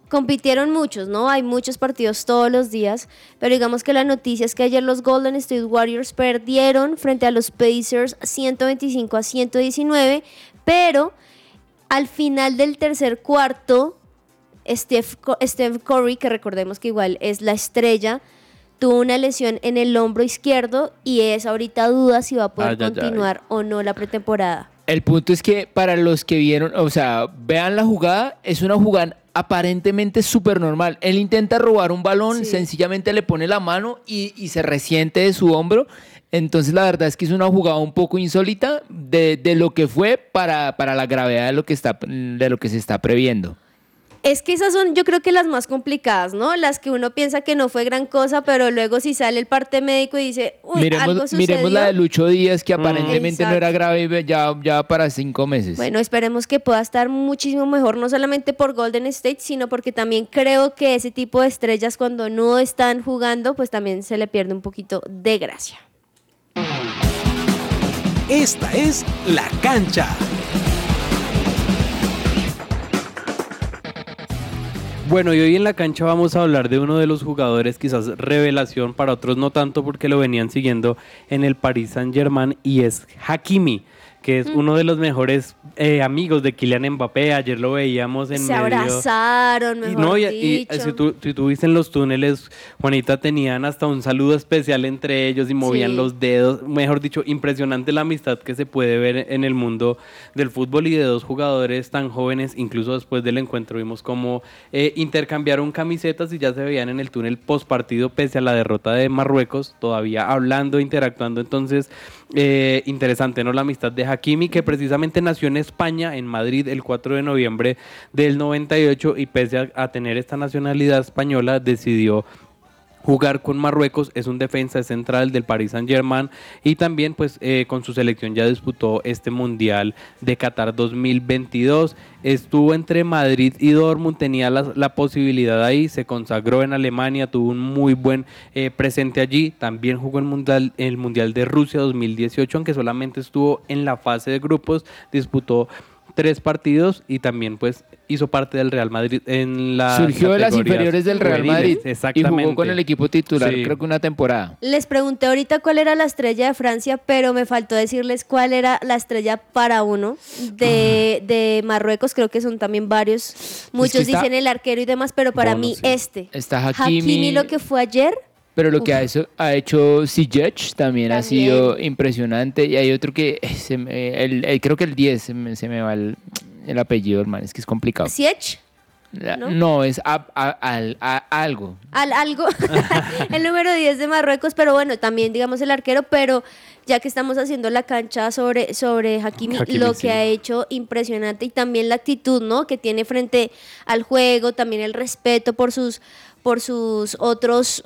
compitieron muchos, ¿no? Hay muchos partidos todos los días, pero digamos que la noticia es que ayer los Golden State Warriors perdieron frente a los Pacers 125 a 119, pero al final del tercer cuarto, Steph, Steph Curry, que recordemos que igual es la estrella, tuvo una lesión en el hombro izquierdo y es ahorita duda si va a poder Ay, ay, ay. continuar o no la pretemporada. El punto es que para los que vieron, o sea, vean la jugada, es una jugada aparentemente súper normal. Él intenta robar un balón, Sí. sencillamente le pone la mano y, y se resiente de su hombro. Entonces la verdad es que es una jugada un poco insólita de, de lo que fue para, para la gravedad de lo, que está, de lo que se está previendo. Es que esas son, yo creo que las más complicadas, ¿no? Las que uno piensa que no fue gran cosa, pero luego si sale el parte médico y dice, uy, algo Miremos, sucedió. miremos la de Lucho Díaz, que aparentemente no era grave ya, ya para cinco meses. Bueno, esperemos que pueda estar muchísimo mejor, no solamente por Golden State, sino porque también creo que ese tipo de estrellas cuando no están jugando, pues también se le pierde un poquito de gracia. Esta es La Cancha. Bueno, y hoy en la cancha vamos a hablar de uno de los jugadores quizás revelación, para otros no tanto porque lo venían siguiendo en el Paris Saint-Germain y es Hakimi, que es uno de los mejores eh, amigos de Kylian Mbappé. Ayer lo veíamos en Se medio... abrazaron, Y mejor no, y, y dicho. si tú, si tú viste en los túneles, Juanita, tenían hasta un saludo especial entre ellos y movían Sí. los dedos. Mejor dicho, impresionante la amistad que se puede ver en el mundo del fútbol y de dos jugadores tan jóvenes. Incluso después del encuentro vimos cómo eh, intercambiaron camisetas y ya se veían en el túnel post partido, pese a la derrota de Marruecos, todavía hablando, interactuando. Entonces, eh, interesante, ¿no? La amistad de Hakimi, que precisamente nació en España, en Madrid, el 4 de noviembre del 98 y pese a, a tener esta nacionalidad española, decidió jugar con Marruecos, es un defensa central del Paris Saint Germain y también pues eh, con su selección ya disputó este Mundial de Qatar 2022, estuvo entre Madrid y Dortmund, tenía la, posibilidad ahí, se consagró en Alemania, tuvo un muy buen eh, presente allí, también jugó el mundial, el mundial de Rusia 2018, aunque solamente estuvo en la fase de grupos, disputó tres partidos y también pues hizo parte del Real Madrid en la Surgió de las inferiores del Real Madrid y exactamente. jugó con el equipo titular, Sí. creo que una temporada. Les pregunté ahorita cuál era la estrella de Francia, pero me faltó decirles cuál era la estrella para uno de, de Marruecos. Creo que son también varios. Muchos dicen el arquero y demás, pero para Bono, mí sí. este. Está Hakimi. lo que fue ayer. Pero lo que ha hecho, ha hecho también, ha sido impresionante. Y hay otro que, se me- el- el- creo que el 10, se me, se me va el, el apellido, hermano, es que es complicado. Siech, No, ¿no? es a- a- al- a- algo. al, algo. el número 10 de Marruecos, pero bueno, también digamos el arquero, pero ya que estamos haciendo la cancha sobre, sobre Hakimi, Hakimi, lo sí. que ha hecho impresionante y también la actitud, ¿no? Que tiene frente al juego, también el respeto por sus, por sus otros,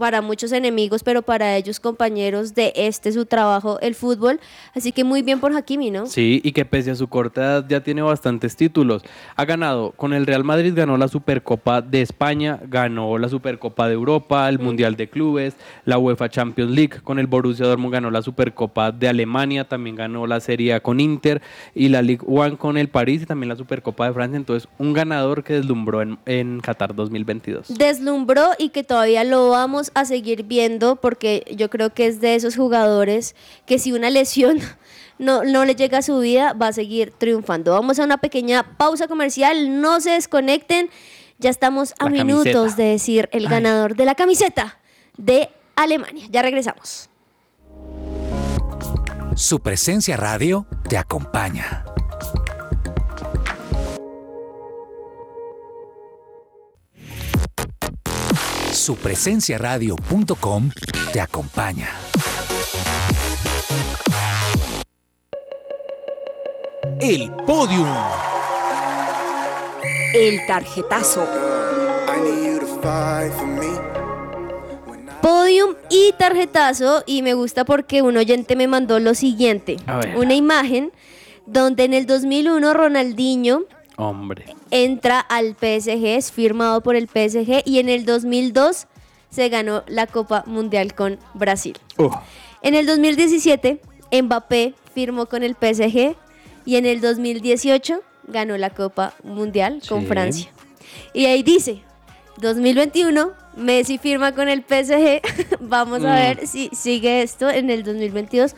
para muchos enemigos, pero para ellos compañeros de este su trabajo, el fútbol. Así que muy bien por Hakimi, ¿no? Sí, y que pese a su corta edad ya tiene bastantes títulos. Ha ganado, con el Real Madrid ganó la Supercopa de España, ganó la Supercopa de Europa, el Mundial de Clubes, la UEFA Champions League, con el Borussia Dortmund ganó la Supercopa de Alemania, también ganó la Serie A con Inter y la Ligue 1 con el París y también la Supercopa de Francia. Entonces, un ganador que deslumbró en, en Qatar 2022. deslumbró y que todavía lo vamos a seguir viendo porque yo creo que es de esos jugadores que si una lesión no, no le llega a su vida va a seguir triunfando. Vamos a una pequeña pausa comercial, no se desconecten, ya estamos a La minutos camiseta. de decir el ganador de la camiseta de Alemania. Ya regresamos. Su presencia radio te acompaña. Supresenciaradio.com te acompaña. El podium. El tarjetazo. Podium y tarjetazo y me gusta porque un oyente me mandó lo siguiente, A ver. una imagen donde en el 2001 Ronaldinho Hombre. entra al PSG, es firmado por el PSG y en el 2002 se ganó la Copa Mundial con Brasil. Uh, En el 2017 Mbappé firmó con el PSG y en el 2018 ganó la Copa Mundial con Sí. Francia. Y ahí dice, 2021 Messi firma con el PSG, vamos a Mm. ver si sigue esto en el 2022.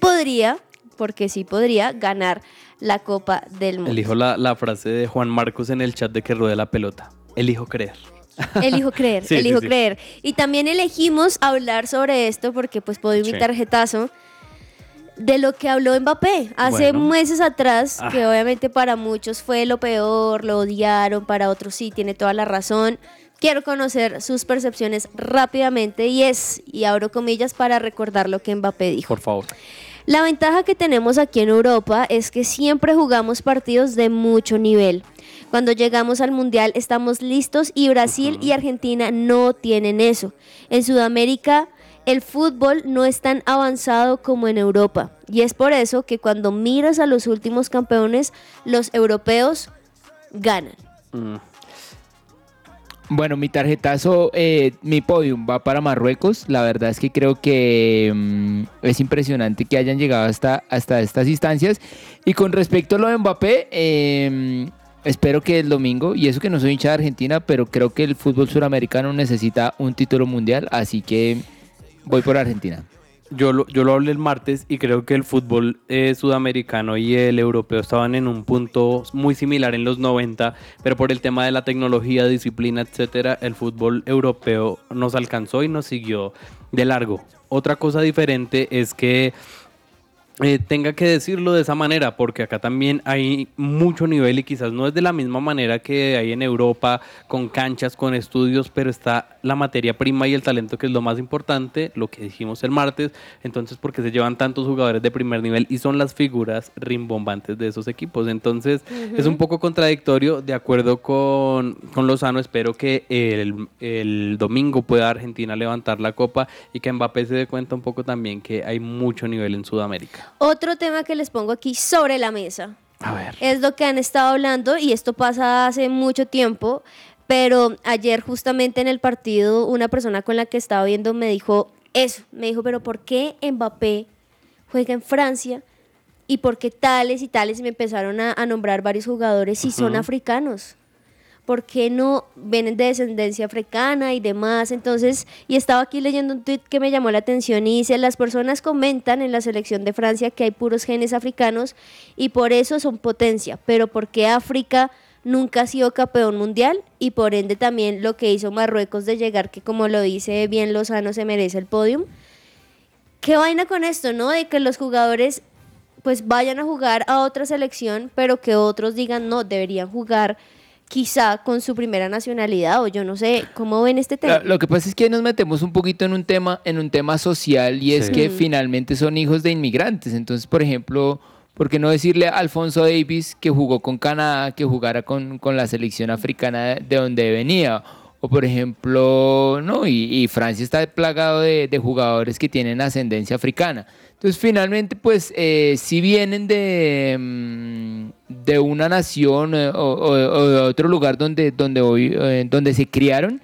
Podría, porque sí podría, ganar la Copa del Mundo. elijo la, la frase de Juan Marcos en el chat de que ruede la pelota. Elijo creer. Elijo creer, Sí, elijo sí. creer. Y también elegimos hablar sobre esto porque pues puedo Sí. mi tarjetazo de lo que habló Mbappé hace Bueno. meses atrás, Ah. que obviamente para muchos fue lo peor, lo odiaron, para otros sí, tiene toda la razón. Quiero conocer sus percepciones rápidamente y es, y abro comillas para recordar lo que Mbappé dijo. Por favor. La ventaja que tenemos aquí en Europa es que siempre jugamos partidos de mucho nivel. Cuando llegamos al Mundial estamos listos y Brasil y Argentina no tienen eso. En Sudamérica el fútbol no es tan avanzado como en Europa. Y es por eso que cuando miras a los últimos campeones, los europeos ganan. Mm. Bueno, mi tarjetazo, eh, mi podium va para Marruecos. La verdad es que creo que mm, es impresionante que hayan llegado hasta, hasta estas instancias. Y con respecto a lo de Mbappé, eh, espero que el domingo, y eso que no soy hincha de Argentina, pero creo que el fútbol suramericano necesita un título mundial, así que voy por Argentina. Yo lo, yo lo hablé el martes y creo que el fútbol eh, sudamericano y el europeo estaban en un punto muy similar en los 90, pero por el tema de la tecnología, disciplina, etcétera, el fútbol europeo nos alcanzó y nos siguió de largo. Otra cosa diferente es que eh, tenga que decirlo de esa manera, porque acá también hay mucho nivel y quizás no es de la misma manera que hay en Europa, con canchas, con estudios, pero está la materia prima y el talento que es lo más importante, lo que dijimos el martes, entonces porque se llevan tantos jugadores de primer nivel y son las figuras rimbombantes de esos equipos, entonces es un poco contradictorio, de acuerdo con, con Lozano, espero que el, el domingo pueda Argentina levantar la copa y que Mbappé se dé cuenta un poco también que hay mucho nivel en Sudamérica. Otro tema que les pongo aquí sobre la mesa A ver. es lo que han estado hablando y esto pasa hace mucho tiempo, pero ayer justamente en el partido una persona con la que estaba viendo me dijo eso, me dijo, pero ¿por qué Mbappé juega en Francia? ¿Y por qué tales y tales? Y me empezaron a, a nombrar varios jugadores y son Ujú. africanos. ¿Por qué no vienen de descendencia africana y demás? Entonces, y estaba aquí leyendo un tweet que me llamó la atención y dice, las personas comentan en la selección de Francia que hay puros genes africanos y por eso son potencia, pero ¿por qué África nunca ha sido campeón mundial? Y por ende también lo que hizo Marruecos de llegar, que como lo dice bien Lozano, se merece el podium. ¿Qué vaina con esto, no? De que los jugadores pues vayan a jugar a otra selección, pero que otros digan no, deberían jugar quizá con su primera nacionalidad o yo no sé, ¿cómo ven este tema? Lo, que pasa es que nos metemos un poquito en un tema, en un tema social y es Sí. que Mm. finalmente son hijos de inmigrantes. Entonces, por ejemplo, ¿por qué no decirle a Alfonso Davis que jugó con Canadá, que jugara con, con la selección africana de, de donde venía? O por ejemplo, no, y, y Francia está plagado de, de jugadores que tienen ascendencia africana. Entonces, finalmente, pues, eh, si vienen de, mm, de una nación eh, o, o- o de otro lugar donde, donde, hoy, eh, donde se criaron,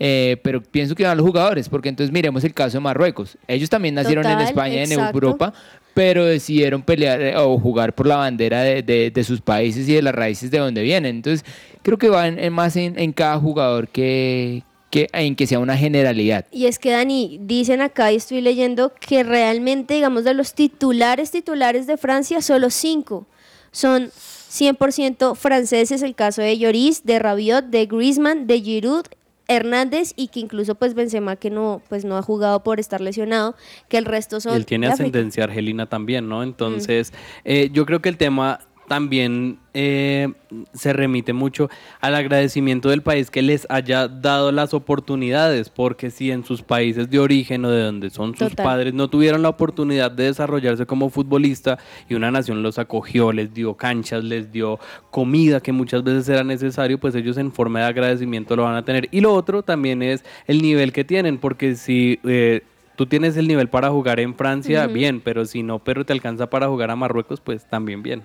eh, pero pienso que van los jugadores, porque entonces miremos el caso de Marruecos. Ellos también nacieron en España, en exacto. Europa, pero decidieron pelear eh, o jugar por la bandera de, de- sus países y de las raíces de donde vienen. Entonces, creo que va más en, cada jugador que, que en que sea una generalidad. Y es que Dani, dicen acá y estoy leyendo que realmente, digamos, de los titulares titulares de Francia, solo cinco son 100% franceses, el caso de Lloris, de Rabiot, de Griezmann, de Giroud, Hernández y que incluso pues Benzema que no pues no ha jugado por estar lesionado, que el resto son él tiene ascendencia argelina también, ¿no? Entonces, eh, yo creo que el tema también eh, se remite mucho al agradecimiento del país que les haya dado las oportunidades, porque si en sus países de origen o de donde son sus Total. padres no tuvieron la oportunidad de desarrollarse como futbolista y una nación los acogió, les dio canchas, les dio comida que muchas veces era necesario, pues ellos en forma de agradecimiento lo van a tener. Y lo otro también es el nivel que tienen, porque si... eh, Tú tienes el nivel para jugar en Francia, bien, pero si no, pero te alcanza para jugar a Marruecos, pues también bien.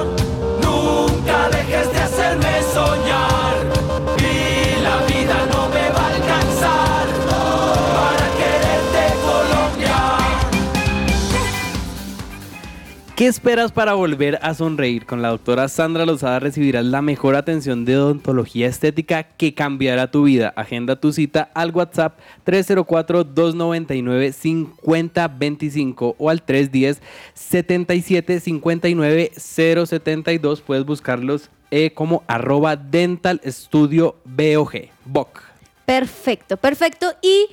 ¿Qué esperas para volver a sonreír? Con la doctora Sandra Lozada recibirás la mejor atención de odontología estética que cambiará tu vida. Agenda tu cita al WhatsApp 304-299-5025 o al 310-7759-072. Puedes buscarlos eh, como arroba Dental Studio BOG. BOC. Perfecto, perfecto y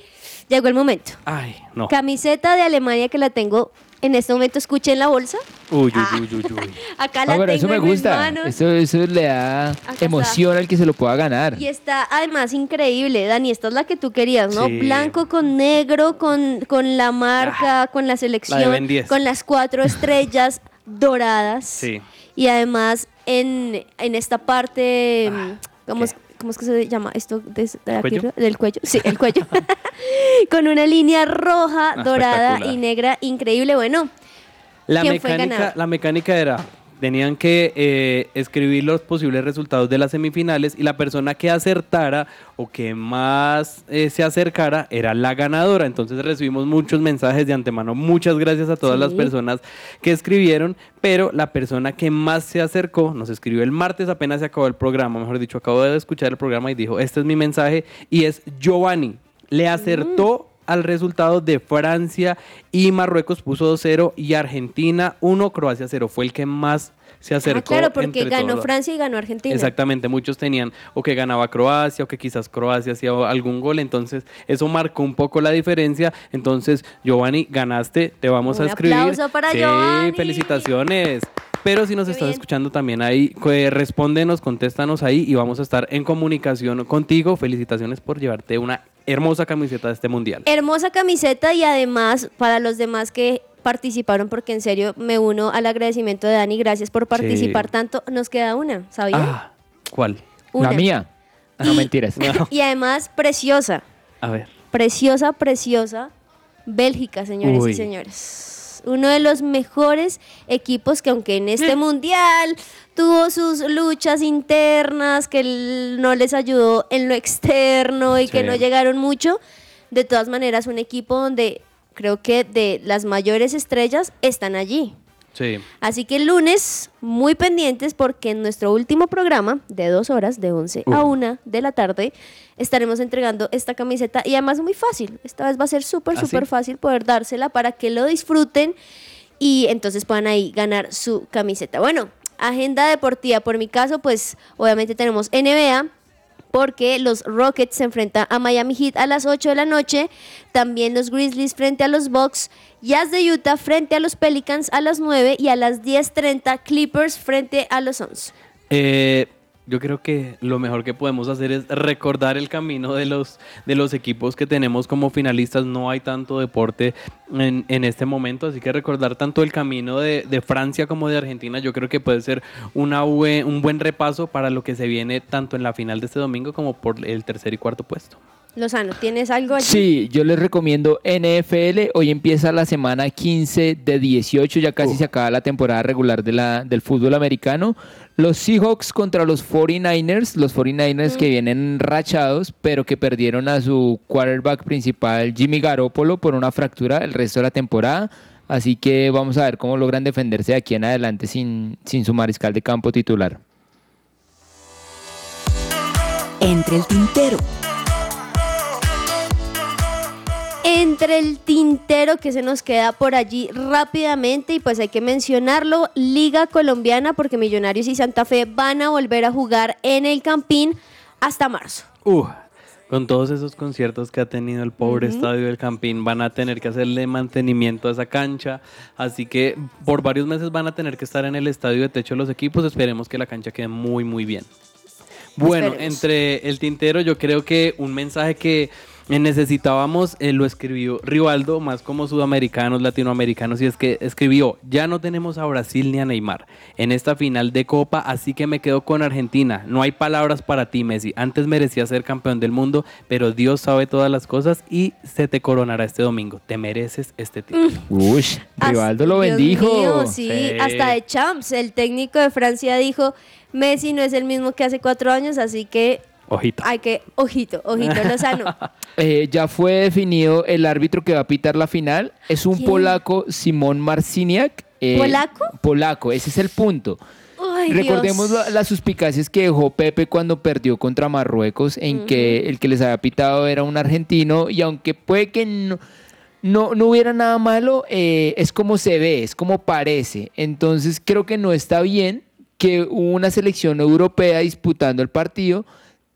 llegó el momento. Ay, no. Camiseta de Alemania que la tengo en este momento, escuché en la bolsa. Uy, uy, uy, uy, uy. Acá la Ah, pero tengo eso me en mis gusta. manos. Eso, eso le da emoción al que se lo pueda ganar. Y está además increíble, Dani, esta es la que tú querías, ¿no? Sí. Blanco con negro, con, con la marca, con la selección, Ben 10. con las cuatro estrellas doradas. Sí. Y además en, en esta parte, Ah, ¿cómo, es, cómo es que se llama esto de, de la ¿Cuello? pierna? Del cuello. Sí, el cuello. con una línea roja, Ah, dorada y negra increíble. Bueno, La ¿Quién fue el mecánica, ganador? la mecánica era tenían que eh, escribir los posibles resultados de las semifinales y la persona que acertara o que más eh, se acercara era la ganadora. Entonces recibimos muchos mensajes de antemano. Muchas gracias a todas Sí. las personas que escribieron, pero la persona que más se acercó nos escribió el martes apenas se acabó el programa, mejor dicho, acabo de escuchar el programa y dijo, este es mi mensaje y es Giovanni. Le acertó al resultado de Francia y Marruecos puso 2-0 y Argentina 1, Croacia 0. Fue el que más se Ah, acercó. claro, porque ganó todos. Francia y ganó Argentina. Exactamente, muchos tenían o que ganaba Croacia o que quizás Croacia hacía algún gol, entonces eso marcó un poco la diferencia. Entonces, Giovanni, ganaste, te vamos Un a escribir. aplauso para sí, Giovanni. felicitaciones. Pero si nos estás bien. escuchando también ahí, respóndenos, contéstanos ahí y vamos a estar en comunicación contigo. Felicitaciones por llevarte una hermosa camiseta de este mundial. Hermosa camiseta y además para los demás que participaron, porque en serio me uno al agradecimiento de Dani, gracias por participar tanto. Nos queda una, ¿sabían? Ah, ¿cuál? Una. La mía. No, Y- mentiras. No. Y además preciosa, A ver. preciosa, preciosa, Bélgica, señores Uy. y señores. Uno de los mejores equipos que aunque en este mundial tuvo sus luchas internas, que no les ayudó en lo externo y que no llegaron mucho, de todas maneras un equipo donde creo que de las mayores estrellas están allí. Sí. Así que el lunes, muy pendientes porque en nuestro último programa de dos horas, de 11 a Uh. 1 de la tarde, estaremos entregando esta camiseta y además muy fácil. Esta vez va a ser súper, ¿Ah, súper sí? fácil poder dársela para que lo disfruten y entonces puedan ahí ganar su camiseta. Bueno, agenda deportiva. Por mi caso, pues obviamente tenemos NBA. Porque los Rockets se enfrentan a Miami Heat a las 8 de la noche. También los Grizzlies frente a los Bucks. Jazz de Utah frente a los Pelicans a las 9. Y a las 10.30 Clippers frente a los Suns. Eh, yo creo que lo mejor que podemos hacer es recordar el camino de los, de los equipos que tenemos como finalistas. No hay tanto deporte en, en este momento, así que recordar tanto el camino de, de Francia como de Argentina, yo creo que puede ser una un buen repaso para lo que se viene tanto en la final de este domingo como por el tercer y cuarto puesto. Lozano, ¿tienes algo allí? Sí, yo les recomiendo NFL. Hoy empieza la semana 15 de 18, ya casi se acaba la temporada regular de la, del fútbol americano. Los Seahawks contra los 49ers, los 49ers que vienen rachados, pero que perdieron a su quarterback principal Jimmy Garoppolo por una fractura el resto de la temporada. Así que vamos a ver cómo logran defenderse de aquí en adelante sin, sin su mariscal de campo titular. Entre el tintero. Entre el tintero que se nos queda por allí rápidamente y pues hay que mencionarlo, Liga Colombiana porque Millonarios y Santa Fe van a volver a jugar en el Campín hasta marzo. Uh, con todos esos conciertos que ha tenido el pobre estadio del Campín, van a tener que hacerle mantenimiento a esa cancha. Así que por varios meses van a tener que estar en el estadio de techo los equipos. Esperemos que la cancha quede muy, muy bien. Bueno, Esperemos. entre el tintero, yo creo que un mensaje que necesitábamos eh, lo escribió Rivaldo, más como sudamericanos, latinoamericanos, y es que escribió: Ya no tenemos a Brasil ni a Neymar en esta final de Copa, así que me quedo con Argentina. No hay palabras para ti, Messi. Antes merecía ser campeón del mundo, pero Dios sabe todas las cosas y se te coronará este domingo. Te mereces este título. Uy, Rivaldo lo Dios bendijo. mío, sí, Sí. hasta de Champs, el técnico de Francia dijo, Messi no es el mismo que hace cuatro años, así que Ojito. hay que, ojito, ojito, Lozano. Eh, ya fue definido el árbitro que va a pitar la final. Es un ¿Quién? polaco, Simón Marciniak. Eh, ¿Polaco? Polaco, ese es el punto. Ay, Recordemos la- las suspicacias que dejó Pepe cuando perdió contra Marruecos, en que el que les había pitado era un argentino, y aunque puede que no, no, no hubiera nada malo, eh, es como se ve, es como parece. Entonces creo que no está bien que una selección europea disputando el partido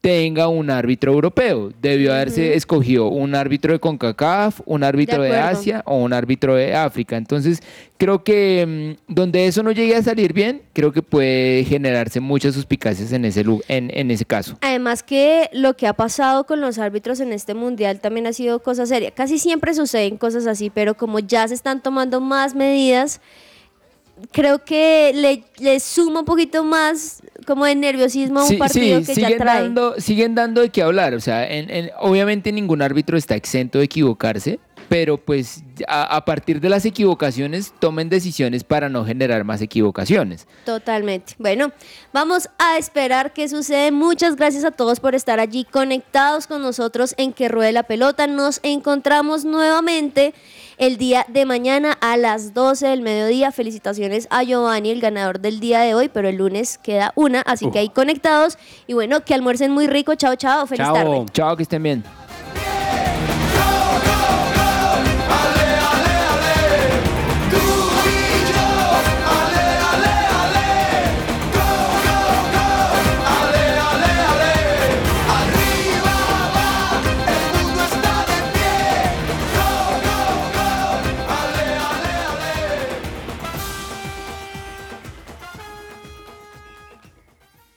tenga un árbitro europeo. Debió haberse escogido un árbitro de CONCACAF, un árbitro de. Asia o un árbitro de África. Entonces, creo que mm, donde eso no llegue a salir bien, creo que puede generarse muchas suspicacias en ese, en, en ese caso. Además que lo que ha pasado con los árbitros en este mundial también ha sido cosa seria. Casi siempre suceden cosas así, pero como ya se están tomando más medidas, creo que le, le suma un poquito más como de nerviosismo a un Sí, partido sí, que ya trae. dando, siguen dando de qué hablar. O sea, en- en- obviamente ningún árbitro está exento de equivocarse, pero pues a, a partir de las equivocaciones tomen decisiones para no generar más equivocaciones. Totalmente. Bueno, vamos a esperar qué sucede. Muchas gracias a todos por estar allí conectados con nosotros en Que Ruede la Pelota. Nos encontramos nuevamente el día de mañana a las 12 del mediodía. Felicitaciones a Giovanni, el ganador del día de hoy, pero el lunes queda una, así que ahí conectados. Y bueno, que almuercen muy rico. Chao, chao. Feliz tarde. Chao, que estén bien.